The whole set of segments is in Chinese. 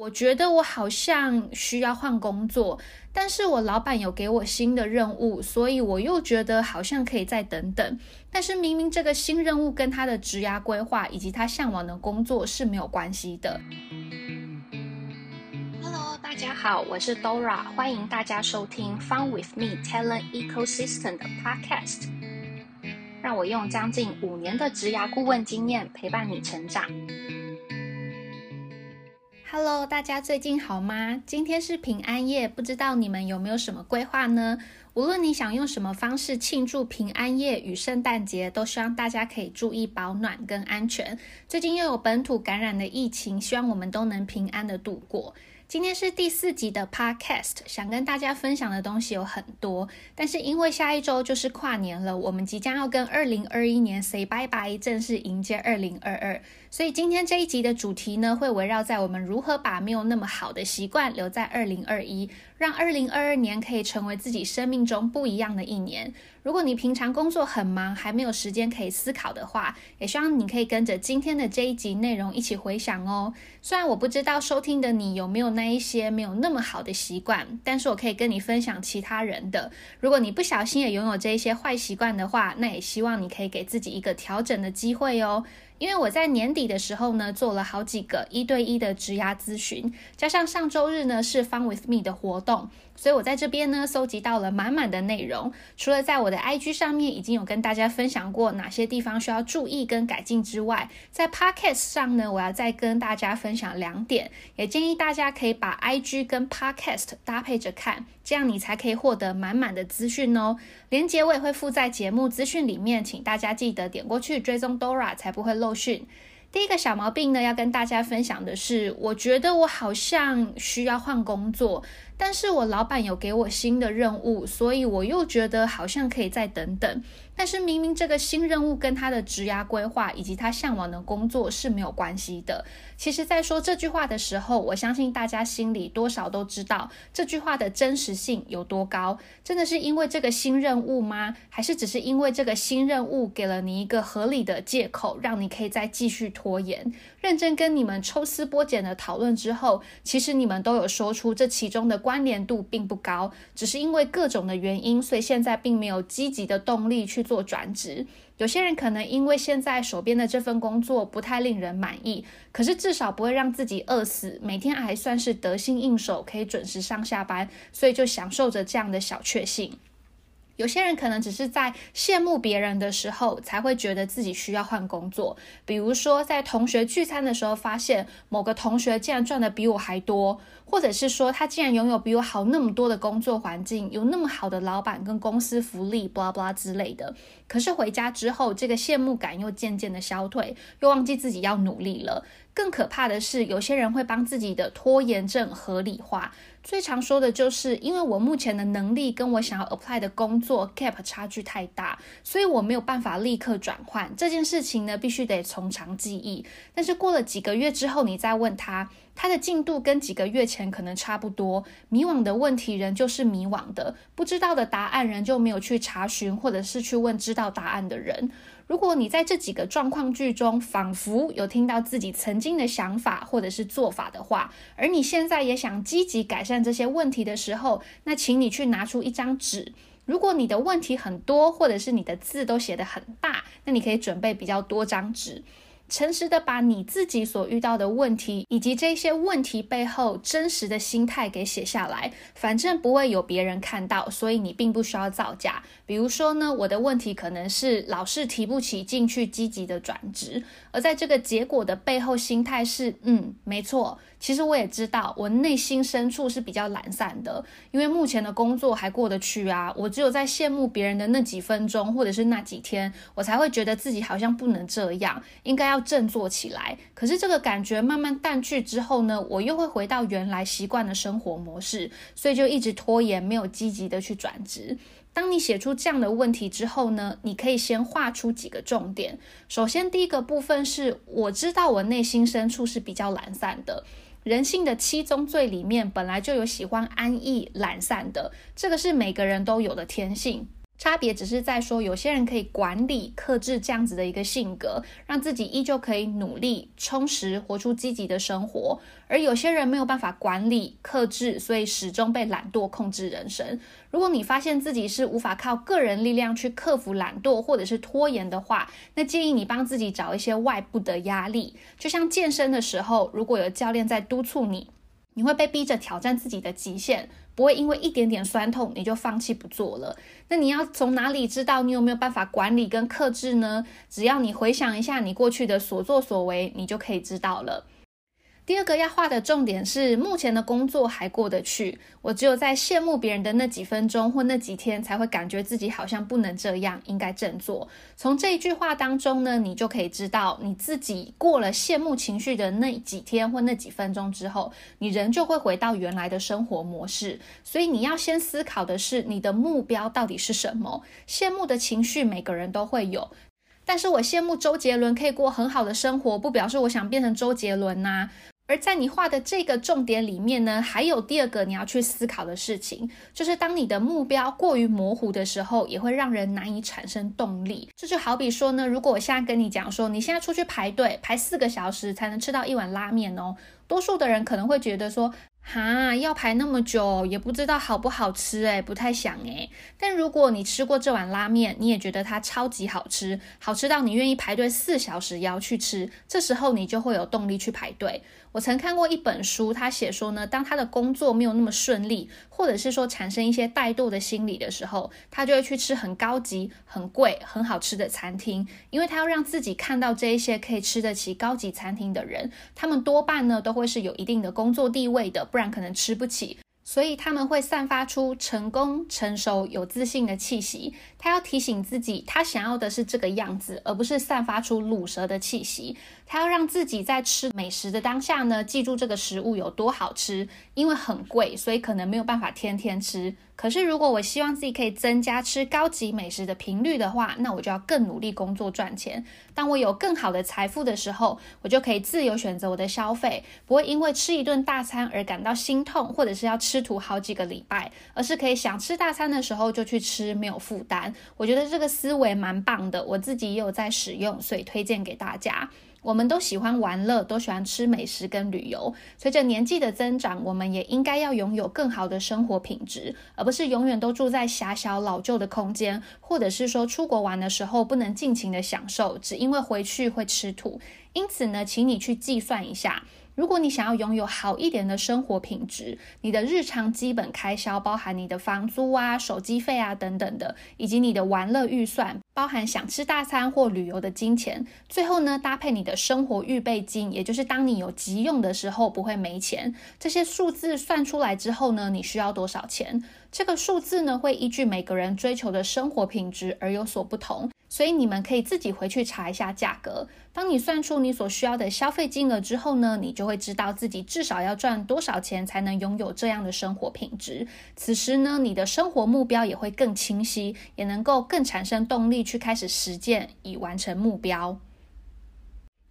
我觉得我好像需要换工作，但是我老板有给我新的任务，所以我又觉得好像可以再等等。但是明明这个新任务跟他的职涯规划以及他向往的工作是没有关系的。Hello，大家好，我是 Dora，欢迎大家收听 Fun with Me Talent Ecosystem 的 Podcast，让我用将近五年的职涯顾问经验陪伴你成长。Hello，大家最近好吗？今天是平安夜，不知道你们有没有什么规划呢？无论你想用什么方式庆祝平安夜与圣诞节，都希望大家可以注意保暖跟安全。最近又有本土感染的疫情，希望我们都能平安的度过。今天是第四集的 Podcast，想跟大家分享的东西有很多，但是因为下一周就是跨年了，我们即将要跟二零二一年 say 拜拜，正式迎接二零二二，所以今天这一集的主题呢，会围绕在我们如何把没有那么好的习惯留在二零二一，让二零二二年可以成为自己生命中不一样的一年。如果你平常工作很忙，还没有时间可以思考的话，也希望你可以跟着今天的这一集内容一起回想哦。虽然我不知道收听的你有没有那一些没有那么好的习惯，但是我可以跟你分享其他人的。如果你不小心也拥有这一些坏习惯的话，那也希望你可以给自己一个调整的机会哦。因为我在年底的时候呢，做了好几个一对一的职涯咨询，加上上周日呢是 Fun with Me 的活动，所以我在这边呢搜集到了满满的内容。除了在我的 IG 上面已经有跟大家分享过哪些地方需要注意跟改进之外，在 Podcast 上呢，我要再跟大家分享两点，也建议大家可以把 IG 跟 Podcast 搭配着看，这样你才可以获得满满的资讯哦。连结我也会附在节目资讯里面，请大家记得点过去追踪 Dora，才不会漏讯。第一个小毛病呢，要跟大家分享的是，我觉得我好像需要换工作。但是我老板有给我新的任务，所以我又觉得好像可以再等等。但是明明这个新任务跟他的职涯规划以及他向往的工作是没有关系的。其实，在说这句话的时候，我相信大家心里多少都知道这句话的真实性有多高。真的是因为这个新任务吗？还是只是因为这个新任务给了你一个合理的借口，让你可以再继续拖延？认真跟你们抽丝剥茧的讨论之后，其实你们都有说出这其中的关关联度并不高，只是因为各种的原因，所以现在并没有积极的动力去做转职。有些人可能因为现在手边的这份工作不太令人满意，可是至少不会让自己饿死，每天还算是得心应手，可以准时上下班，所以就享受着这样的小确幸。有些人可能只是在羡慕别人的时候，才会觉得自己需要换工作。比如说，在同学聚餐的时候，发现某个同学竟然赚的比我还多，或者是说他竟然拥有比我好那么多的工作环境，有那么好的老板跟公司福利，blah blah 之类的。可是回家之后，这个羡慕感又渐渐的消退，又忘记自己要努力了。更可怕的是，有些人会帮自己的拖延症合理化。最常说的就是，因为我目前的能力跟我想要 apply 的工作 gap 差距太大，所以我没有办法立刻转换这件事情呢，必须得从长计议。但是过了几个月之后，你再问他，他的进度跟几个月前可能差不多。迷惘的问题人就是迷惘的，不知道的答案人就没有去查询，或者是去问知道答案的人。如果你在这几个状况句中，仿佛有听到自己曾经的想法或者是做法的话，而你现在也想积极改善这些问题的时候，那请你去拿出一张纸。如果你的问题很多，或者是你的字都写得很大，那你可以准备比较多张纸。诚实的把你自己所遇到的问题，以及这些问题背后真实的心态给写下来，反正不会有别人看到，所以你并不需要造假。比如说呢，我的问题可能是老是提不起劲去积极的转职，而在这个结果的背后，心态是嗯，没错。其实我也知道，我内心深处是比较懒散的，因为目前的工作还过得去啊。我只有在羡慕别人的那几分钟，或者是那几天，我才会觉得自己好像不能这样，应该要振作起来。可是这个感觉慢慢淡去之后呢，我又会回到原来习惯的生活模式，所以就一直拖延，没有积极的去转职。当你写出这样的问题之后呢，你可以先画出几个重点。首先，第一个部分是我知道我内心深处是比较懒散的。人性的七宗罪里面本来就有喜欢安逸、懒散的，这个是每个人都有的天性。差别只是在说，有些人可以管理、克制这样子的一个性格，让自己依旧可以努力、充实，活出积极的生活；而有些人没有办法管理、克制，所以始终被懒惰控制人生。如果你发现自己是无法靠个人力量去克服懒惰或者是拖延的话，那建议你帮自己找一些外部的压力，就像健身的时候，如果有教练在督促你，你会被逼着挑战自己的极限。不会因为一点点酸痛你就放弃不做了。那你要从哪里知道你有没有办法管理跟克制呢？只要你回想一下你过去的所作所为，你就可以知道了。第二个要画的重点是，目前的工作还过得去。我只有在羡慕别人的那几分钟或那几天，才会感觉自己好像不能这样，应该振作。从这一句话当中呢，你就可以知道，你自己过了羡慕情绪的那几天或那几分钟之后，你人就会回到原来的生活模式。所以你要先思考的是，你的目标到底是什么？羡慕的情绪每个人都会有，但是我羡慕周杰伦可以过很好的生活，不表示我想变成周杰伦呐。而在你画的这个重点里面呢，还有第二个你要去思考的事情，就是当你的目标过于模糊的时候，也会让人难以产生动力。这就好比说呢，如果我现在跟你讲说，你现在出去排队排四个小时才能吃到一碗拉面哦，多数的人可能会觉得说。哈，要排那么久，也不知道好不好吃诶，不太想诶。但如果你吃过这碗拉面，你也觉得它超级好吃，好吃到你愿意排队四小时也要去吃，这时候你就会有动力去排队。我曾看过一本书，他写说呢，当他的工作没有那么顺利，或者是说产生一些怠惰的心理的时候，他就会去吃很高级、很贵、很好吃的餐厅，因为他要让自己看到这一些可以吃得起高级餐厅的人，他们多半呢都会是有一定的工作地位的，不然可能吃不起。所以他们会散发出成功、成熟、有自信的气息。他要提醒自己，他想要的是这个样子，而不是散发出卤蛇的气息。他要让自己在吃美食的当下呢，记住这个食物有多好吃。因为很贵，所以可能没有办法天天吃。可是如果我希望自己可以增加吃高级美食的频率的话，那我就要更努力工作赚钱。当我有更好的财富的时候，我就可以自由选择我的消费，不会因为吃一顿大餐而感到心痛，或者是要吃土好几个礼拜，而是可以想吃大餐的时候就去吃，没有负担。我觉得这个思维蛮棒的，我自己也有在使用，所以推荐给大家。我们都喜欢玩乐，都喜欢吃美食跟旅游。随着年纪的增长，我们也应该要拥有更好的生活品质，而不是永远都住在狭小老旧的空间，或者是说出国玩的时候不能尽情的享受，只因为回去会吃土。因此呢，请你去计算一下。如果你想要拥有好一点的生活品质，你的日常基本开销包含你的房租啊、手机费啊等等的，以及你的玩乐预算，包含想吃大餐或旅游的金钱。最后呢，搭配你的生活预备金，也就是当你有急用的时候不会没钱。这些数字算出来之后呢，你需要多少钱？这个数字呢，会依据每个人追求的生活品质而有所不同。所以你们可以自己回去查一下价格。当你算出你所需要的消费金额之后呢，你就会知道自己至少要赚多少钱才能拥有这样的生活品质。此时呢，你的生活目标也会更清晰，也能够更产生动力去开始实践，以完成目标。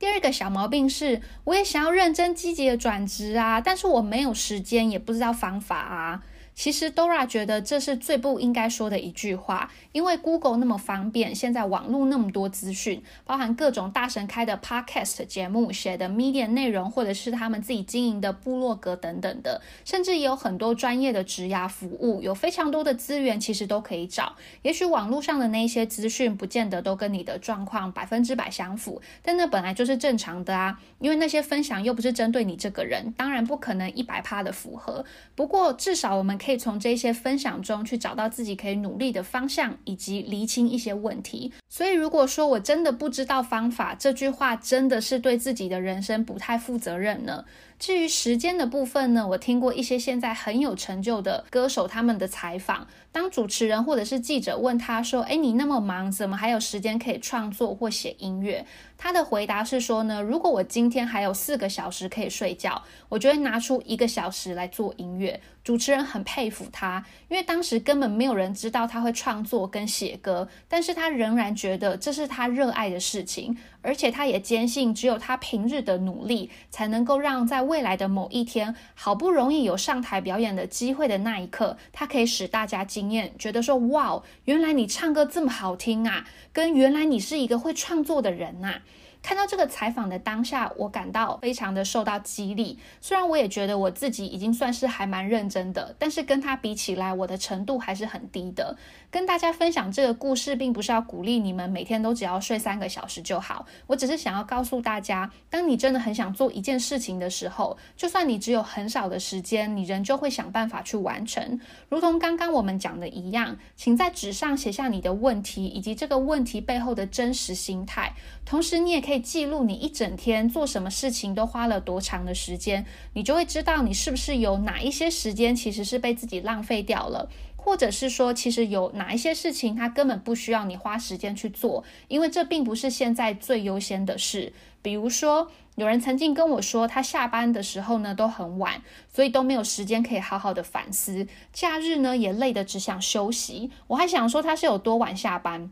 第二个小毛病是，我也想要认真积极的转职啊，但是我没有时间，也不知道方法啊。其实 Dora 觉得这是最不应该说的一句话，因为 Google 那么方便，现在网络那么多资讯，包含各种大神开的 Podcast 节目、写的 Media 内容，或者是他们自己经营的部落格等等的，甚至也有很多专业的职涯服务，有非常多的资源，其实都可以找。也许网络上的那些资讯不见得都跟你的状况百分之百相符，但那本来就是正常的啊，因为那些分享又不是针对你这个人，当然不可能一百趴的符合。不过至少我们可以可以从这些分享中去找到自己可以努力的方向，以及厘清一些问题。所以，如果说我真的不知道方法，这句话真的是对自己的人生不太负责任呢？至于时间的部分呢，我听过一些现在很有成就的歌手他们的采访，当主持人或者是记者问他说：“哎，你那么忙，怎么还有时间可以创作或写音乐？”他的回答是说呢：“如果我今天还有四个小时可以睡觉，我就会拿出一个小时来做音乐。”主持人很佩服他，因为当时根本没有人知道他会创作跟写歌，但是他仍然觉得这是他热爱的事情。而且他也坚信，只有他平日的努力，才能够让在未来的某一天，好不容易有上台表演的机会的那一刻，他可以使大家惊艳，觉得说：“哇，原来你唱歌这么好听啊！”跟原来你是一个会创作的人呐。看到这个采访的当下，我感到非常的受到激励。虽然我也觉得我自己已经算是还蛮认真的，但是跟他比起来，我的程度还是很低的。跟大家分享这个故事，并不是要鼓励你们每天都只要睡三个小时就好。我只是想要告诉大家，当你真的很想做一件事情的时候，就算你只有很少的时间，你仍旧会想办法去完成。如同刚刚我们讲的一样，请在纸上写下你的问题以及这个问题背后的真实心态，同时你也可以。记录你一整天做什么事情都花了多长的时间，你就会知道你是不是有哪一些时间其实是被自己浪费掉了，或者是说其实有哪一些事情它根本不需要你花时间去做，因为这并不是现在最优先的事。比如说，有人曾经跟我说，他下班的时候呢都很晚，所以都没有时间可以好好的反思，假日呢也累得只想休息。我还想说他是有多晚下班。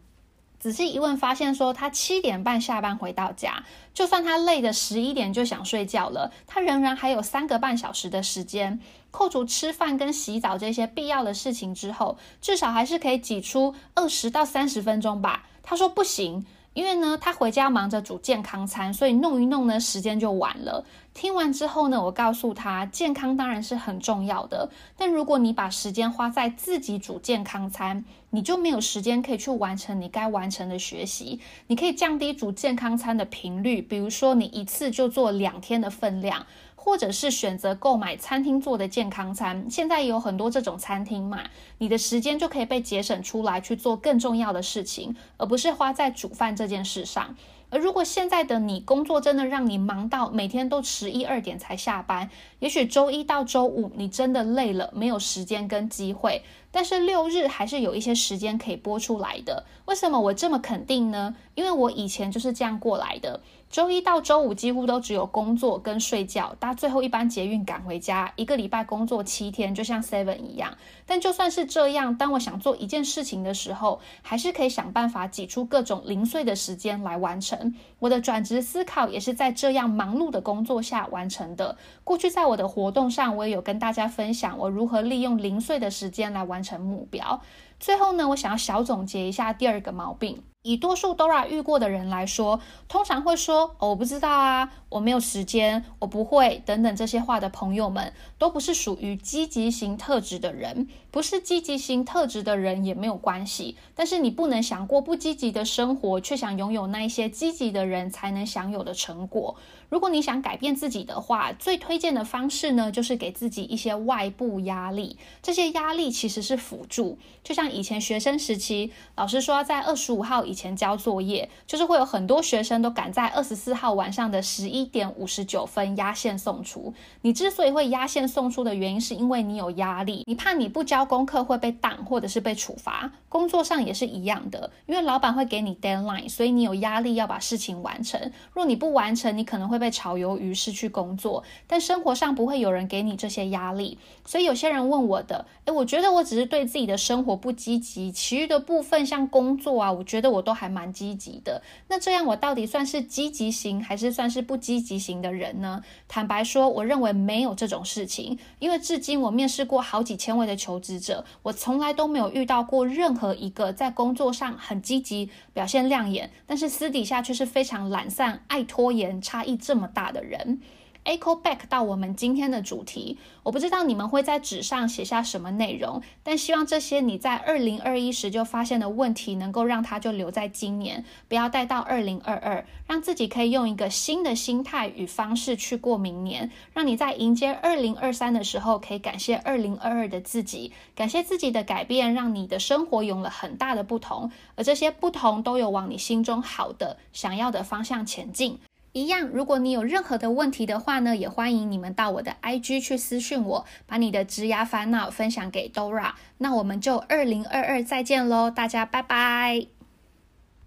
仔细一问，发现说他七点半下班回到家，就算他累的十一点就想睡觉了，他仍然还有三个半小时的时间，扣除吃饭跟洗澡这些必要的事情之后，至少还是可以挤出二十到三十分钟吧。他说不行。因为呢，他回家忙着煮健康餐，所以弄一弄呢，时间就晚了。听完之后呢，我告诉他，健康当然是很重要的，但如果你把时间花在自己煮健康餐，你就没有时间可以去完成你该完成的学习。你可以降低煮健康餐的频率，比如说你一次就做两天的分量。或者是选择购买餐厅做的健康餐，现在也有很多这种餐厅嘛，你的时间就可以被节省出来去做更重要的事情，而不是花在煮饭这件事上。而如果现在的你工作真的让你忙到每天都十一二点才下班，也许周一到周五你真的累了，没有时间跟机会，但是六日还是有一些时间可以播出来的。为什么我这么肯定呢？因为我以前就是这样过来的。周一到周五几乎都只有工作跟睡觉，搭最后一班捷运赶回家，一个礼拜工作七天，就像 Seven 一样。但就算是这样，当我想做一件事情的时候，还是可以想办法挤出各种零碎的时间来完成。我的转职思考也是在这样忙碌的工作下完成的。过去在我的活动上，我也有跟大家分享我如何利用零碎的时间来完成目标。最后呢，我想要小总结一下第二个毛病。以多数 Dora 遇过的人来说，通常会说：“我不知道啊，我没有时间，我不会。等等这些话的朋友们，都不是属于积极型特质的人。不是积极型特质的人也没有关系，但是你不能想过不积极的生活，却想拥有那一些积极的人才能享有的成果。如果你想改变自己的话，最推荐的方式呢，就是给自己一些外部压力。这些压力其实是辅助，就像以前学生时期，老师说在二十五号以前交作业，就是会有很多学生都赶在二十四号晚上的十一点五十九分压线送出。你之所以会压线送出的原因，是因为你有压力，你怕你不交功课会被挡或者是被处罚。工作上也是一样的，因为老板会给你 deadline，所以你有压力要把事情完成。若你不完成，你可能会被炒鱿鱼，失去工作。但生活上不会有人给你这些压力，所以有些人问我的，诶，我觉得我只是对自己的生活不积极，其余的部分像工作啊，我觉得我都还蛮积极的。那这样我到底算是积极型还是算是不积极型的人呢？坦白说，我认为没有这种事情因为至今我面试过好几千位的求职者，我从来都没有遇到过任何一个在工作上很积极、表现亮眼，但是私底下却是非常懒散、爱拖延、差异这么大的人。Echo back 到我们今天的主题，我不知道你们会在纸上写下什么内容，但希望这些你在二零二一时就发现的问题，能够让它就留在今年，不要带到二零二二，让自己可以用一个新的心态与方式去过明年，让你在迎接二零二三的时候，可以感谢二零二二的自己，感谢自己的改变，让你的生活有了很大的不同，而这些不同都有往你心中好的、想要的方向前进。一样，如果你有任何的问题的话呢，也欢迎你们到我的 IG 去私讯我，把你的植牙烦恼分享给 Dora。那我们就二零二二再见喽，大家拜拜。